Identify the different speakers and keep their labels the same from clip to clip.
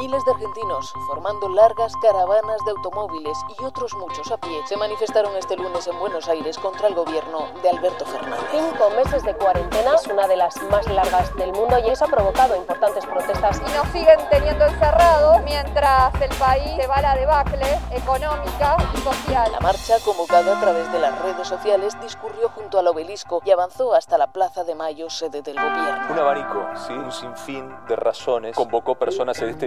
Speaker 1: Miles de argentinos, formando largas caravanas de automóviles y otros muchos a pie, se manifestaron este lunes en Buenos Aires contra el gobierno de Alberto Fernández.
Speaker 2: Cinco meses de cuarentena es una de las más largas del mundo y eso ha provocado importantes protestas.
Speaker 3: Y nos siguen teniendo encerrados mientras el país se va a la debacle económica y social.
Speaker 1: La marcha, convocada a través de las redes sociales, discurrió junto al obelisco y avanzó hasta la Plaza de Mayo, sede del gobierno.
Speaker 4: Un abanico, ¿sí? un sinfín de razones, convocó personas en este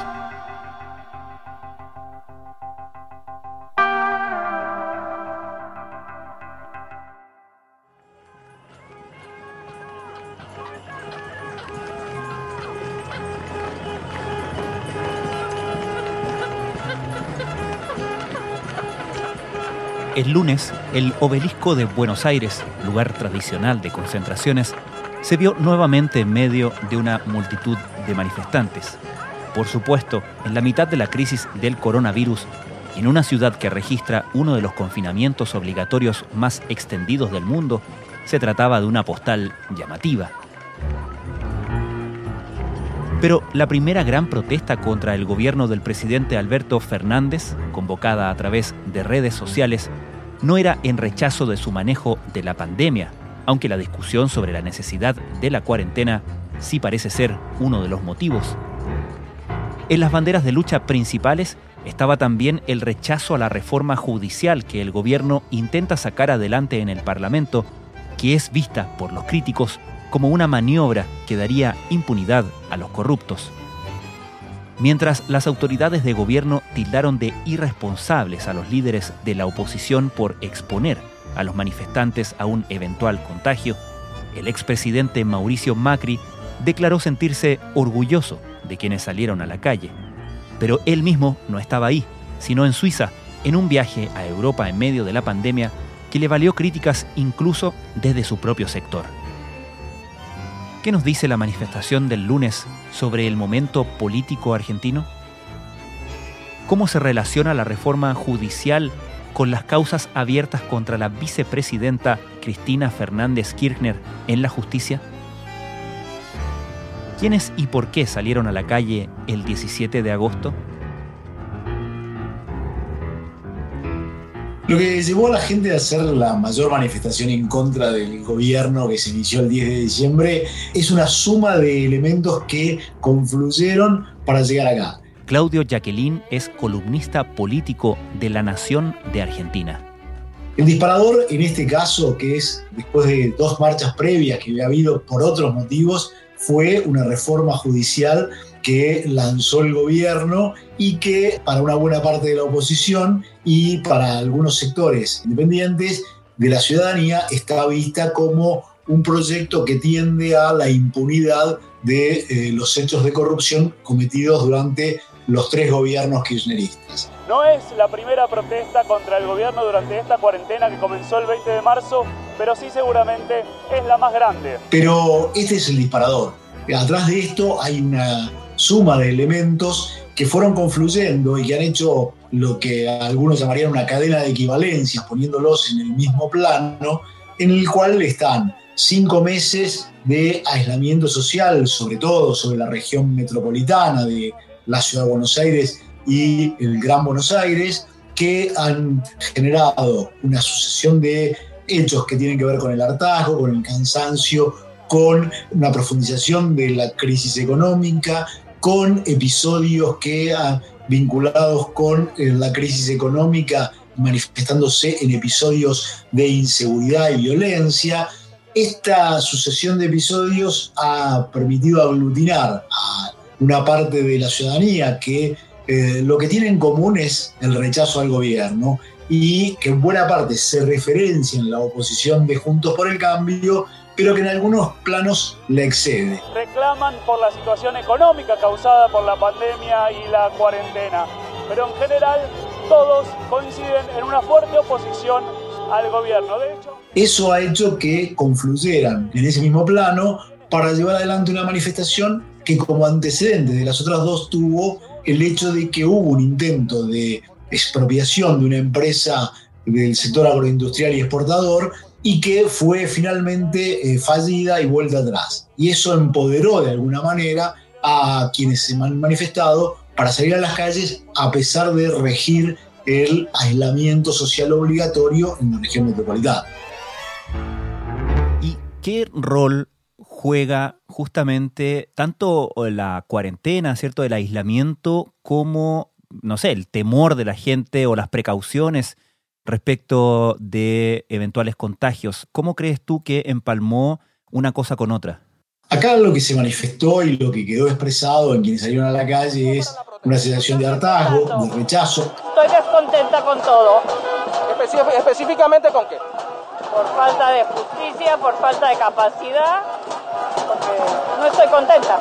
Speaker 5: El lunes, el obelisco de Buenos Aires, lugar tradicional de concentraciones, se vio nuevamente en medio de una multitud de manifestantes. Por supuesto, en la mitad de la crisis del coronavirus, en una ciudad que registra uno de los confinamientos obligatorios más extendidos del mundo, se trataba de una postal llamativa. Pero la primera gran protesta contra el gobierno del presidente Alberto Fernández, convocada a través de redes sociales, no era en rechazo de su manejo de la pandemia, aunque la discusión sobre la necesidad de la cuarentena sí parece ser uno de los motivos. En las banderas de lucha principales estaba también el rechazo a la reforma judicial que el gobierno intenta sacar adelante en el Parlamento, que es vista por los críticos como una maniobra que daría impunidad a los corruptos mientras las autoridades de gobierno tildaron de irresponsables a los líderes de la oposición por exponer a los manifestantes a un eventual contagio, el expresidente Mauricio Macri declaró sentirse orgulloso de quienes salieron a la calle. Pero él mismo no estaba ahí, sino en Suiza, en un viaje a Europa en medio de la pandemia que le valió críticas incluso desde su propio sector. ¿Qué nos dice la manifestación del lunes sobre el momento político argentino? ¿Cómo se relaciona la reforma judicial con las causas abiertas contra la vicepresidenta Cristina Fernández Kirchner en la justicia? ¿Quiénes y por qué salieron a la calle el 17 de agosto?
Speaker 6: Lo que llevó a la gente a hacer la mayor manifestación en contra del gobierno que se inició el 10 de diciembre es una suma de elementos que confluyeron para llegar acá.
Speaker 5: Claudio Jacqueline es columnista político de La Nación de Argentina.
Speaker 6: El disparador en este caso, que es después de dos marchas previas que había habido por otros motivos, fue una reforma judicial que lanzó el gobierno y que para una buena parte de la oposición y para algunos sectores independientes de la ciudadanía está vista como un proyecto que tiende a la impunidad de eh, los hechos de corrupción cometidos durante los tres gobiernos kirchneristas.
Speaker 7: No es la primera protesta contra el gobierno durante esta cuarentena que comenzó el 20 de marzo, pero sí seguramente es la más grande.
Speaker 6: Pero este es el disparador. Atrás de esto hay una suma de elementos que fueron confluyendo y que han hecho lo que algunos llamarían una cadena de equivalencias, poniéndolos en el mismo plano, en el cual están cinco meses de aislamiento social, sobre todo sobre la región metropolitana de la ciudad de Buenos Aires y el Gran Buenos Aires, que han generado una sucesión de hechos que tienen que ver con el hartazgo, con el cansancio, con una profundización de la crisis económica, con episodios que han vinculados con eh, la crisis económica manifestándose en episodios de inseguridad y violencia. Esta sucesión de episodios ha permitido aglutinar a una parte de la ciudadanía que eh, lo que tienen en común es el rechazo al gobierno y que en buena parte se referencia en la oposición de Juntos por el Cambio, pero que en algunos planos le excede.
Speaker 7: Reclaman por la situación económica causada por la pandemia y la cuarentena, pero en general todos coinciden en una fuerte oposición al gobierno. De hecho,
Speaker 6: eso ha hecho que confluyeran en ese mismo plano para llevar adelante una manifestación que como antecedente de las otras dos tuvo el hecho de que hubo un intento de expropiación de una empresa del sector agroindustrial y exportador y que fue finalmente eh, fallida y vuelta atrás. Y eso empoderó de alguna manera a quienes se han manifestado para salir a las calles a pesar de regir el aislamiento social obligatorio en la región metropolitana.
Speaker 5: ¿Y qué rol juega justamente tanto la cuarentena, ¿cierto?, el aislamiento como no sé, el temor de la gente o las precauciones respecto de eventuales contagios. ¿Cómo crees tú que empalmó una cosa con otra?
Speaker 6: Acá lo que se manifestó y lo que quedó expresado en quienes salieron a la calle es una sensación de hartazgo, de rechazo.
Speaker 8: Estoy descontenta con todo.
Speaker 9: ¿Específicamente con qué?
Speaker 8: Por falta de justicia, por falta de capacidad, no estoy contenta.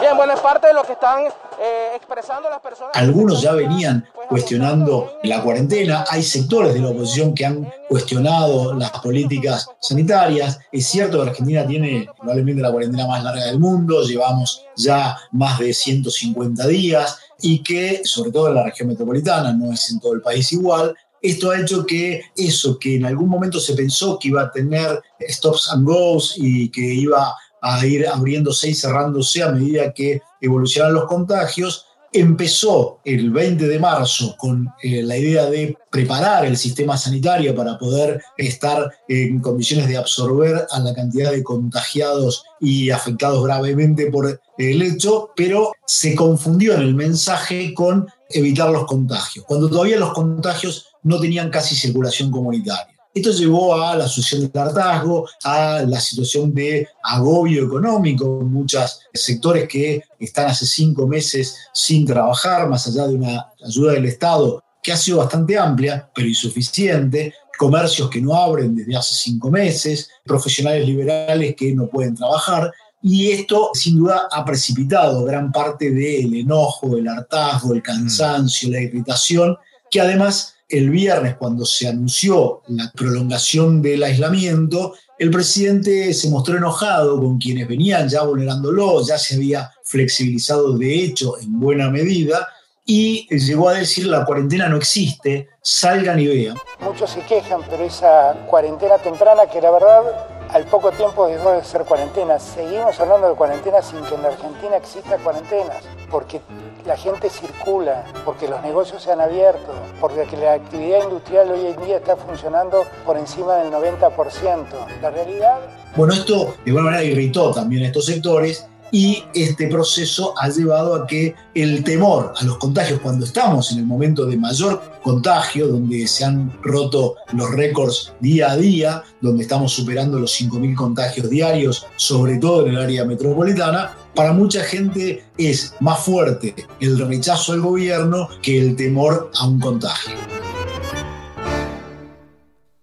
Speaker 9: Bien, bueno, es parte de lo que están eh, expresando las personas.
Speaker 6: Algunos ya venían cuestionando la cuarentena, hay sectores de la oposición que han cuestionado las políticas sanitarias. Es cierto que Argentina tiene probablemente la cuarentena más larga del mundo, llevamos ya más de 150 días y que, sobre todo en la región metropolitana, no es en todo el país igual, esto ha hecho que eso que en algún momento se pensó que iba a tener stops and goes y que iba a ir abriéndose y cerrándose a medida que evolucionan los contagios, empezó el 20 de marzo con eh, la idea de preparar el sistema sanitario para poder estar en condiciones de absorber a la cantidad de contagiados y afectados gravemente por el hecho, pero se confundió en el mensaje con evitar los contagios, cuando todavía los contagios no tenían casi circulación comunitaria. Esto llevó a la sucesión del hartazgo, a la situación de agobio económico muchos sectores que están hace cinco meses sin trabajar, más allá de una ayuda del Estado que ha sido bastante amplia, pero insuficiente, comercios que no abren desde hace cinco meses, profesionales liberales que no pueden trabajar. Y esto sin duda ha precipitado gran parte del enojo, el hartazgo, el cansancio, la irritación, que además el viernes, cuando se anunció la prolongación del aislamiento, el presidente se mostró enojado con quienes venían ya vulnerándolo, ya se había flexibilizado de hecho en buena medida y llegó a decir la cuarentena no existe, salgan y vean.
Speaker 10: Muchos se quejan, pero esa cuarentena temprana que la verdad al poco tiempo dejó de ser cuarentena. Seguimos hablando de cuarentena sin que en la Argentina exista cuarentenas, porque la gente circula, porque los negocios se han abierto, porque la actividad industrial hoy en día está funcionando por encima del 90%. La realidad...
Speaker 6: Bueno, esto de alguna manera irritó también a estos sectores y este proceso ha llevado a que el temor a los contagios, cuando estamos en el momento de mayor contagio, donde se han roto los récords día a día, donde estamos superando los 5.000 contagios diarios, sobre todo en el área metropolitana, para mucha gente es más fuerte el rechazo al gobierno que el temor a un contagio.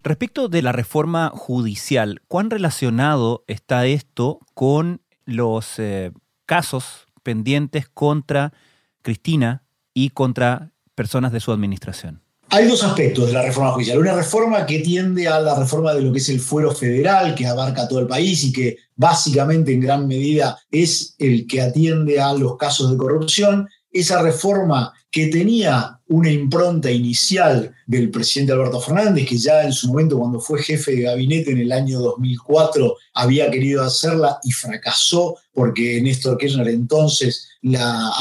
Speaker 5: Respecto de la reforma judicial, ¿cuán relacionado está esto con los eh, casos pendientes contra Cristina y contra personas de su administración?
Speaker 6: Hay dos aspectos de la reforma judicial. Una reforma que tiende a la reforma de lo que es el fuero federal, que abarca todo el país y que básicamente en gran medida es el que atiende a los casos de corrupción. Esa reforma que tenía una impronta inicial del presidente Alberto Fernández, que ya en su momento cuando fue jefe de gabinete en el año 2004 había querido hacerla y fracasó porque Néstor Kirchner entonces la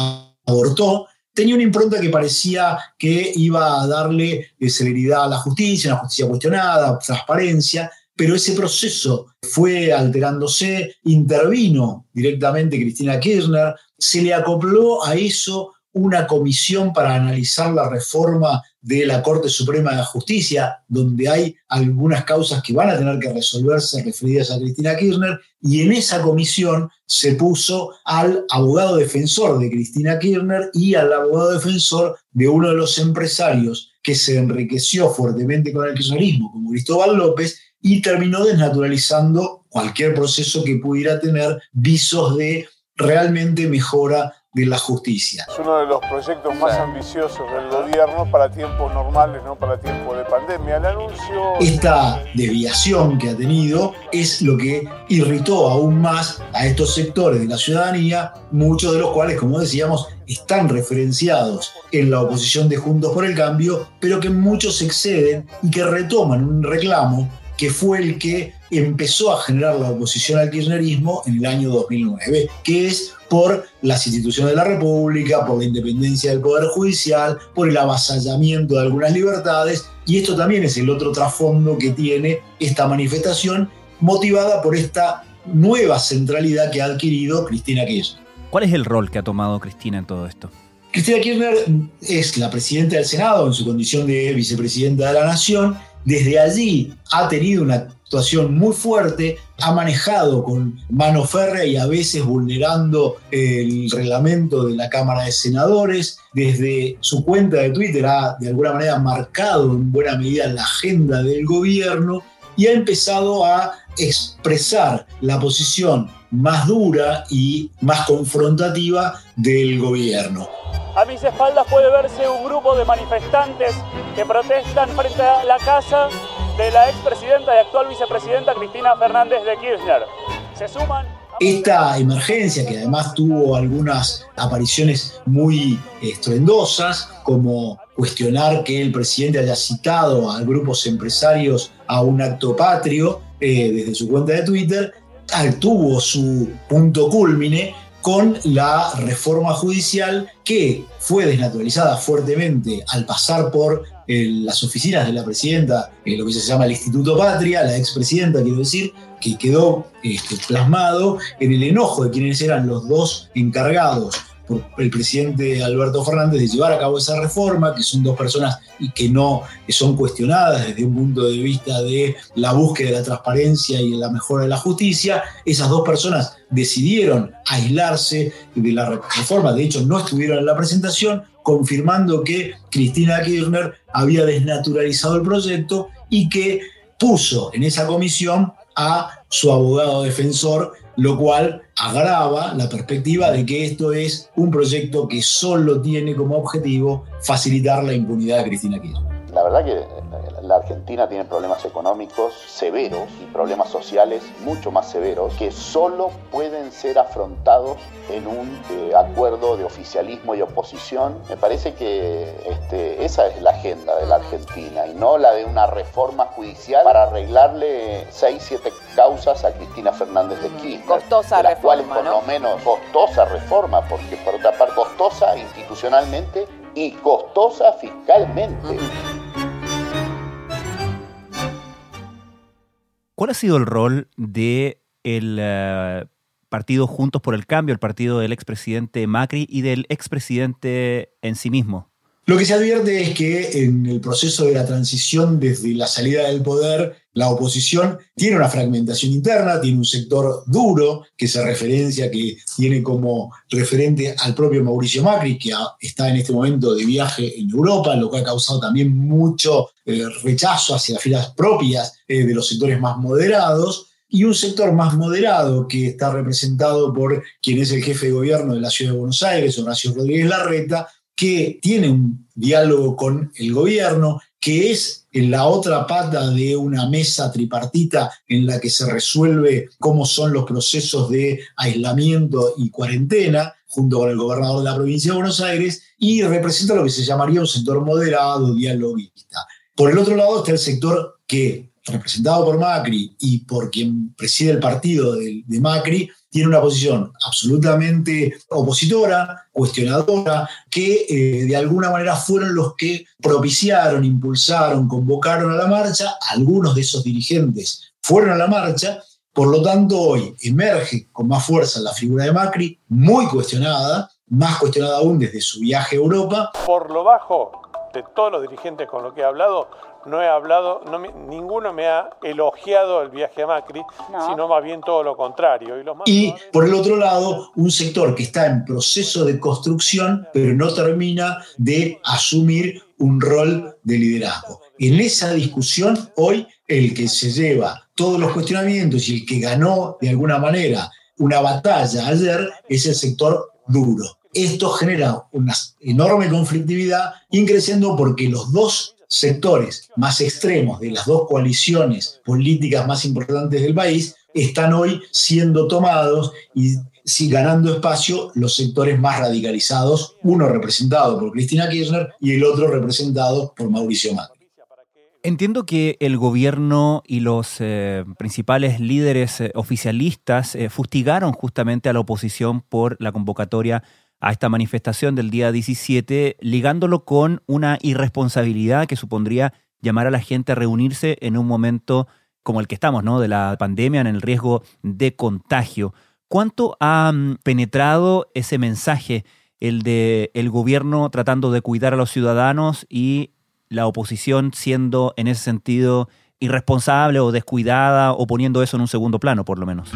Speaker 6: abortó, tenía una impronta que parecía que iba a darle eh, celeridad a la justicia, una justicia cuestionada, transparencia, pero ese proceso fue alterándose, intervino directamente Cristina Kirchner, se le acopló a eso una comisión para analizar la reforma de la Corte Suprema de Justicia, donde hay algunas causas que van a tener que resolverse referidas a Cristina Kirchner, y en esa comisión se puso al abogado defensor de Cristina Kirchner y al abogado defensor de uno de los empresarios que se enriqueció fuertemente con el kirchnerismo, como Cristóbal López, y terminó desnaturalizando cualquier proceso que pudiera tener visos de realmente mejora de la justicia.
Speaker 11: Es uno de los proyectos más ambiciosos del gobierno para tiempos normales, no para tiempos de pandemia. El anuncio...
Speaker 6: Esta desviación que ha tenido es lo que irritó aún más a estos sectores de la ciudadanía, muchos de los cuales, como decíamos, están referenciados en la oposición de Juntos por el Cambio, pero que muchos exceden y que retoman un reclamo que fue el que empezó a generar la oposición al kirchnerismo en el año 2009, que es por las instituciones de la República, por la independencia del Poder Judicial, por el avasallamiento de algunas libertades, y esto también es el otro trasfondo que tiene esta manifestación, motivada por esta nueva centralidad que ha adquirido Cristina Kirchner.
Speaker 5: ¿Cuál es el rol que ha tomado Cristina en todo esto?
Speaker 6: Cristina Kirchner es la presidenta del Senado en su condición de vicepresidenta de la Nación desde allí ha tenido una actuación muy fuerte, ha manejado con mano férrea y a veces vulnerando el reglamento de la Cámara de Senadores. Desde su cuenta de Twitter ha de alguna manera marcado en buena medida la agenda del gobierno y ha empezado a expresar la posición más dura y más confrontativa del gobierno.
Speaker 7: A mis espaldas puede verse un grupo de manifestantes que protestan frente a la casa de la expresidenta y actual vicepresidenta Cristina Fernández de Kirchner. Se suman
Speaker 6: esta emergencia, que además tuvo algunas apariciones muy estruendosas, como cuestionar que el presidente haya citado a grupos empresarios a un acto patrio eh, desde su cuenta de Twitter, tuvo su punto culmine con la reforma judicial que fue desnaturalizada fuertemente al pasar por eh, las oficinas de la presidenta, eh, lo que se llama el Instituto Patria, la expresidenta, quiero decir, que quedó este, plasmado en el enojo de quienes eran los dos encargados el presidente Alberto Fernández de llevar a cabo esa reforma, que son dos personas y que no son cuestionadas desde un punto de vista de la búsqueda de la transparencia y la mejora de la justicia. Esas dos personas decidieron aislarse de la reforma, de hecho no estuvieron en la presentación, confirmando que Cristina Kirchner había desnaturalizado el proyecto y que puso en esa comisión a su abogado defensor lo cual agrava la perspectiva de que esto es un proyecto que solo tiene como objetivo facilitar la impunidad de Cristina Kirchner.
Speaker 12: La verdad que la Argentina tiene problemas económicos severos y problemas sociales mucho más severos que solo pueden ser afrontados en un eh, acuerdo de oficialismo y oposición. Me parece que este, esa es la agenda de la Argentina y no la de una reforma judicial para arreglarle seis, siete causas a Cristina Fernández de Kirchner.
Speaker 8: Costosa
Speaker 12: de las
Speaker 8: reforma,
Speaker 12: cuales por lo menos costosa reforma, porque por otra parte costosa institucionalmente y costosa fiscalmente.
Speaker 5: ¿Cuál ha sido el rol de el eh, partido Juntos por el Cambio, el partido del expresidente Macri y del expresidente en sí mismo?
Speaker 6: Lo que se advierte es que en el proceso de la transición desde la salida del poder, la oposición tiene una fragmentación interna, tiene un sector duro que se referencia, que tiene como referente al propio Mauricio Macri, que está en este momento de viaje en Europa, lo que ha causado también mucho eh, rechazo hacia las filas propias eh, de los sectores más moderados y un sector más moderado que está representado por quien es el jefe de gobierno de la ciudad de Buenos Aires, Horacio Rodríguez Larreta, que tiene un diálogo con el gobierno, que es en la otra pata de una mesa tripartita en la que se resuelve cómo son los procesos de aislamiento y cuarentena, junto con el gobernador de la provincia de Buenos Aires, y representa lo que se llamaría un sector moderado, dialoguista. Por el otro lado está el sector que, representado por Macri y por quien preside el partido de, de Macri, tiene una posición absolutamente opositora, cuestionadora, que eh, de alguna manera fueron los que propiciaron, impulsaron, convocaron a la marcha. Algunos de esos dirigentes fueron a la marcha. Por lo tanto, hoy emerge con más fuerza la figura de Macri, muy cuestionada, más cuestionada aún desde su viaje a Europa.
Speaker 11: Por lo bajo de todos los dirigentes con los que he hablado, no he hablado, ninguno me ha elogiado el viaje a Macri, sino más bien todo lo contrario.
Speaker 6: Y, y por el otro lado, un sector que está en proceso de construcción, pero no termina de asumir un rol de liderazgo. En esa discusión, hoy el que se lleva todos los cuestionamientos y el que ganó de alguna manera una batalla ayer es el sector duro. Esto genera una enorme conflictividad, increciendo porque los dos sectores más extremos de las dos coaliciones políticas más importantes del país están hoy siendo tomados y si ganando espacio los sectores más radicalizados, uno representado por Cristina Kirchner y el otro representado por Mauricio Macri.
Speaker 5: Entiendo que el gobierno y los eh, principales líderes eh, oficialistas eh, fustigaron justamente a la oposición por la convocatoria a esta manifestación del día 17, ligándolo con una irresponsabilidad que supondría llamar a la gente a reunirse en un momento como el que estamos, ¿no? De la pandemia, en el riesgo de contagio. ¿Cuánto ha mm, penetrado ese mensaje, el de el gobierno tratando de cuidar a los ciudadanos y la oposición siendo en ese sentido irresponsable o descuidada o poniendo eso en un segundo plano, por lo menos.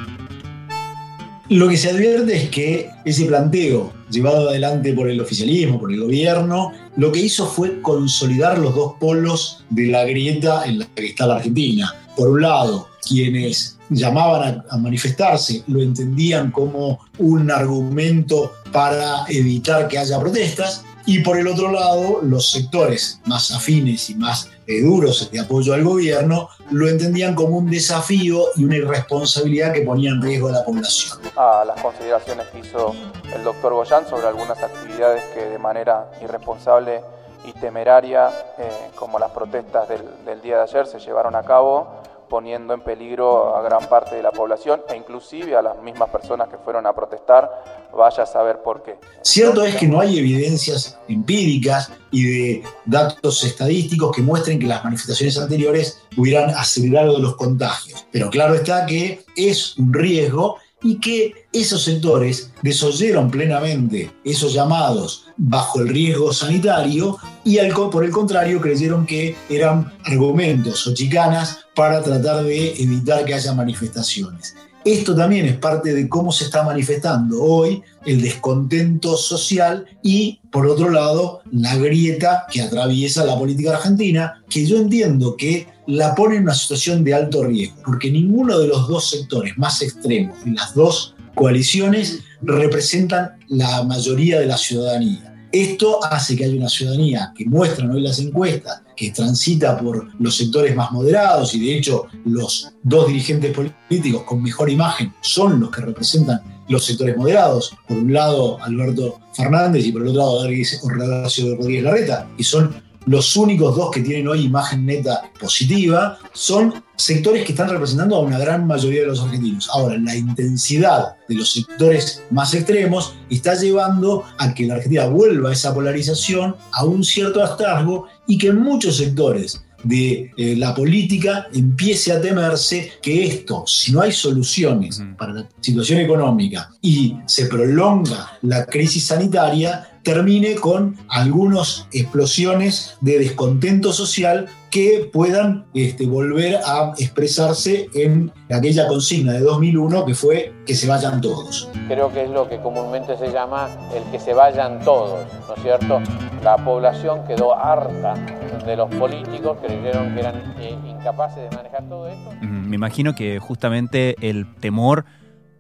Speaker 6: Lo que se advierte es que ese planteo llevado adelante por el oficialismo, por el gobierno, lo que hizo fue consolidar los dos polos de la grieta en la que está la Argentina. Por un lado, quienes llamaban a, manifestarse lo entendían como un argumento para evitar que haya protestas y por el otro lado, los sectores más afines y más eh, duros de apoyo al gobierno lo entendían como un desafío y una irresponsabilidad que ponía en riesgo a la población.
Speaker 13: A las consideraciones que hizo el doctor Goyán sobre algunas actividades que de manera irresponsable y temeraria, eh, como las protestas del, del día de ayer, se llevaron a cabo poniendo en peligro a gran parte de la población e inclusive a las mismas personas que fueron a protestar, vaya a saber por qué.
Speaker 6: Cierto es que no hay evidencias empíricas y de datos estadísticos que muestren que las manifestaciones anteriores hubieran acelerado los contagios, pero claro está que es un riesgo y que esos sectores desoyeron plenamente esos llamados bajo el riesgo sanitario y por el contrario creyeron que eran argumentos o chicanas para tratar de evitar que haya manifestaciones. Esto también es parte de cómo se está manifestando hoy el descontento social y, por otro lado, la grieta que atraviesa la política argentina, que yo entiendo que la pone en una situación de alto riesgo, porque ninguno de los dos sectores más extremos de las dos coaliciones representan la mayoría de la ciudadanía. Esto hace que haya una ciudadanía que muestran hoy las encuestas, que transita por los sectores más moderados y de hecho los dos dirigentes políticos con mejor imagen son los que representan los sectores moderados. Por un lado Alberto Fernández y por el otro lado Horacio Rodríguez Larreta, que son los únicos dos que tienen hoy imagen neta positiva, son sectores que están representando a una gran mayoría de los argentinos. Ahora, la intensidad de los sectores más extremos está llevando a que la Argentina vuelva a esa polarización, a un cierto hartazgo y que en muchos sectores de eh, la política empiece a temerse que esto, si no hay soluciones para la situación económica y se prolonga la crisis sanitaria, termine con algunas explosiones de descontento social que puedan este, volver a expresarse en aquella consigna de 2001 que fue que se vayan todos.
Speaker 13: Creo que es lo que comúnmente se llama el que se vayan todos, ¿no es cierto? La población quedó harta de los políticos, creyeron que eran eh, incapaces de manejar todo esto.
Speaker 5: Me imagino que justamente el temor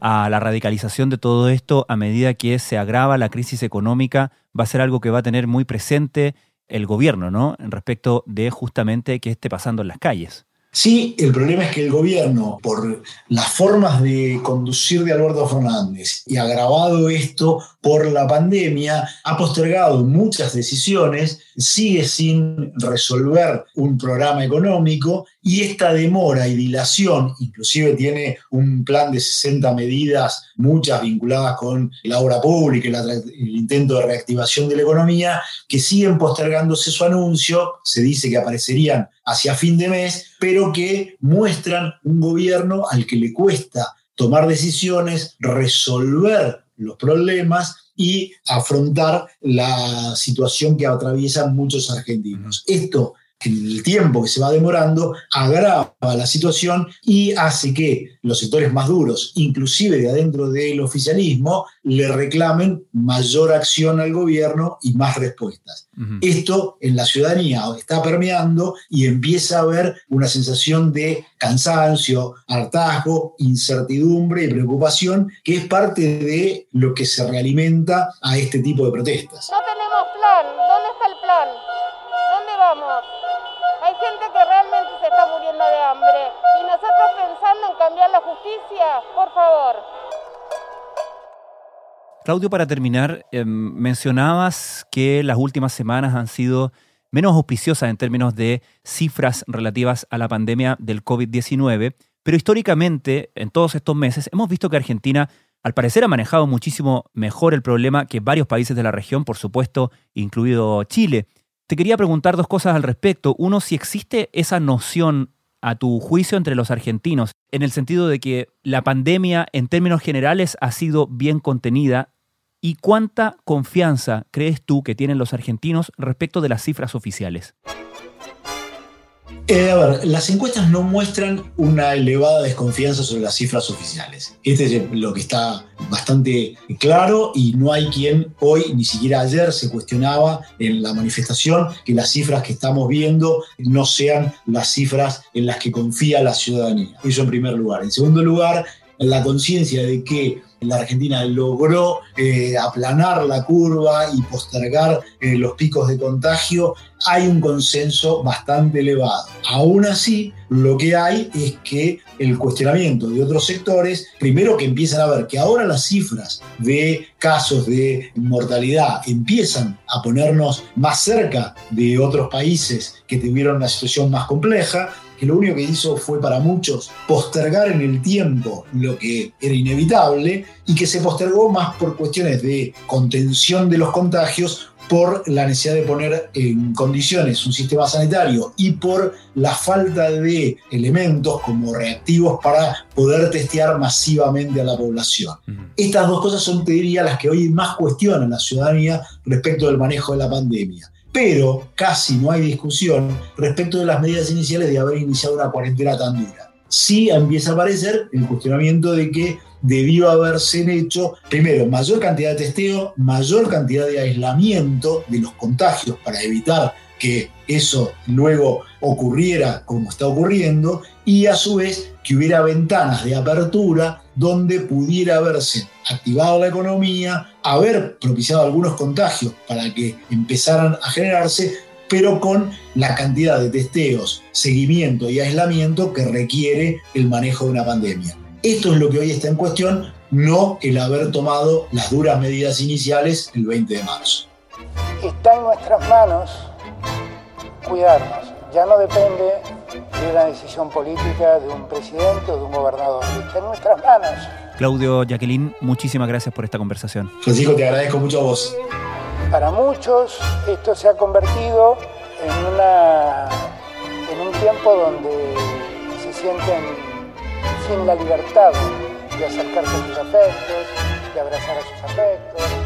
Speaker 5: a la radicalización de todo esto a medida que se agrava la crisis económica va a ser algo que va a tener muy presente el gobierno, ¿no? Respecto de justamente qué esté pasando en las calles.
Speaker 6: Sí, el problema es que el gobierno, por las formas de conducir de Alberto Fernández y agravado esto por la pandemia, ha postergado muchas decisiones, sigue sin resolver un programa económico y esta demora y dilación, inclusive tiene un plan de 60 medidas, muchas vinculadas con la obra pública, el, el intento de reactivación de la economía, que siguen postergándose su anuncio, se dice que aparecerían hacia fin de mes, pero que muestran un gobierno al que le cuesta tomar decisiones, resolver los problemas y afrontar la situación que atraviesan muchos argentinos. Esto el tiempo que se va demorando, agrava la situación y hace que los sectores más duros, inclusive de adentro del oficialismo, le reclamen mayor acción al gobierno y más respuestas. Esto en la ciudadanía está permeando y empieza a haber una sensación de cansancio, hartazgo, incertidumbre y preocupación, que es parte de lo que se realimenta a este tipo de protestas.
Speaker 3: No
Speaker 5: Claudio, para terminar, em, mencionabas que las últimas semanas han sido menos auspiciosas en términos de cifras relativas a la pandemia del COVID-19, pero históricamente, en todos estos meses, hemos visto que Argentina, al parecer, ha manejado muchísimo mejor el problema que varios países de la región, por supuesto, incluido Chile. Te quería preguntar dos cosas al respecto. Uno, si existe esa noción a tu juicio entre los argentinos, en el sentido de que la pandemia en términos generales ha sido bien contenida, y cuánta confianza crees tú que tienen los argentinos respecto de las cifras oficiales.
Speaker 6: Eh, a ver, las encuestas no muestran una elevada desconfianza sobre las cifras oficiales. Este es lo que está bastante claro y no hay quien hoy, ni siquiera ayer, se cuestionaba en la manifestación que las cifras que estamos viendo no sean las cifras en las que confía la ciudadanía. Eso en primer lugar. En segundo lugar, la conciencia de que la Argentina logró eh, aplanar la curva y postergar eh, los picos de contagio, hay un consenso bastante elevado. Aún así, lo que hay es que el cuestionamiento de otros sectores, primero que empiezan a ver que ahora las cifras de casos de mortalidad empiezan a ponernos más cerca de otros países que tuvieron una situación más compleja, que lo único que hizo fue para muchos postergar en el tiempo lo que era inevitable y que se postergó más por cuestiones de contención de los contagios por la necesidad de poner en condiciones un sistema sanitario y por la falta de elementos como reactivos para poder testear masivamente a la población. Estas dos cosas son, te diría, las que hoy más cuestionan la ciudadanía respecto del manejo de la pandemia pero casi no hay discusión respecto de las medidas iniciales de haber iniciado una cuarentena tan dura. Sí empieza a aparecer el cuestionamiento de que debió haberse hecho, primero, mayor cantidad de testeo, mayor cantidad de aislamiento de los contagios para evitar que eso luego ocurriera como está ocurriendo y a su vez que hubiera ventanas de apertura donde pudiera haberse activado la economía, haber propiciado algunos contagios para que empezaran a generarse, pero con la cantidad de testeos, seguimiento y aislamiento que requiere el manejo de una pandemia. Esto es lo que hoy está en cuestión, no el haber tomado las duras medidas iniciales el 20 de marzo.
Speaker 10: Está en nuestras manos cuidarnos. Ya no depende de una decisión política de un presidente o de un gobernador. Está en nuestras manos.
Speaker 5: Claudio, Jacqueline, muchísimas gracias por esta conversación.
Speaker 6: Francisco, te agradezco mucho a vos.
Speaker 10: Para muchos esto se ha convertido en, una, en un tiempo donde se sienten sin la libertad de acercarse a sus afectos, de abrazar a sus afectos.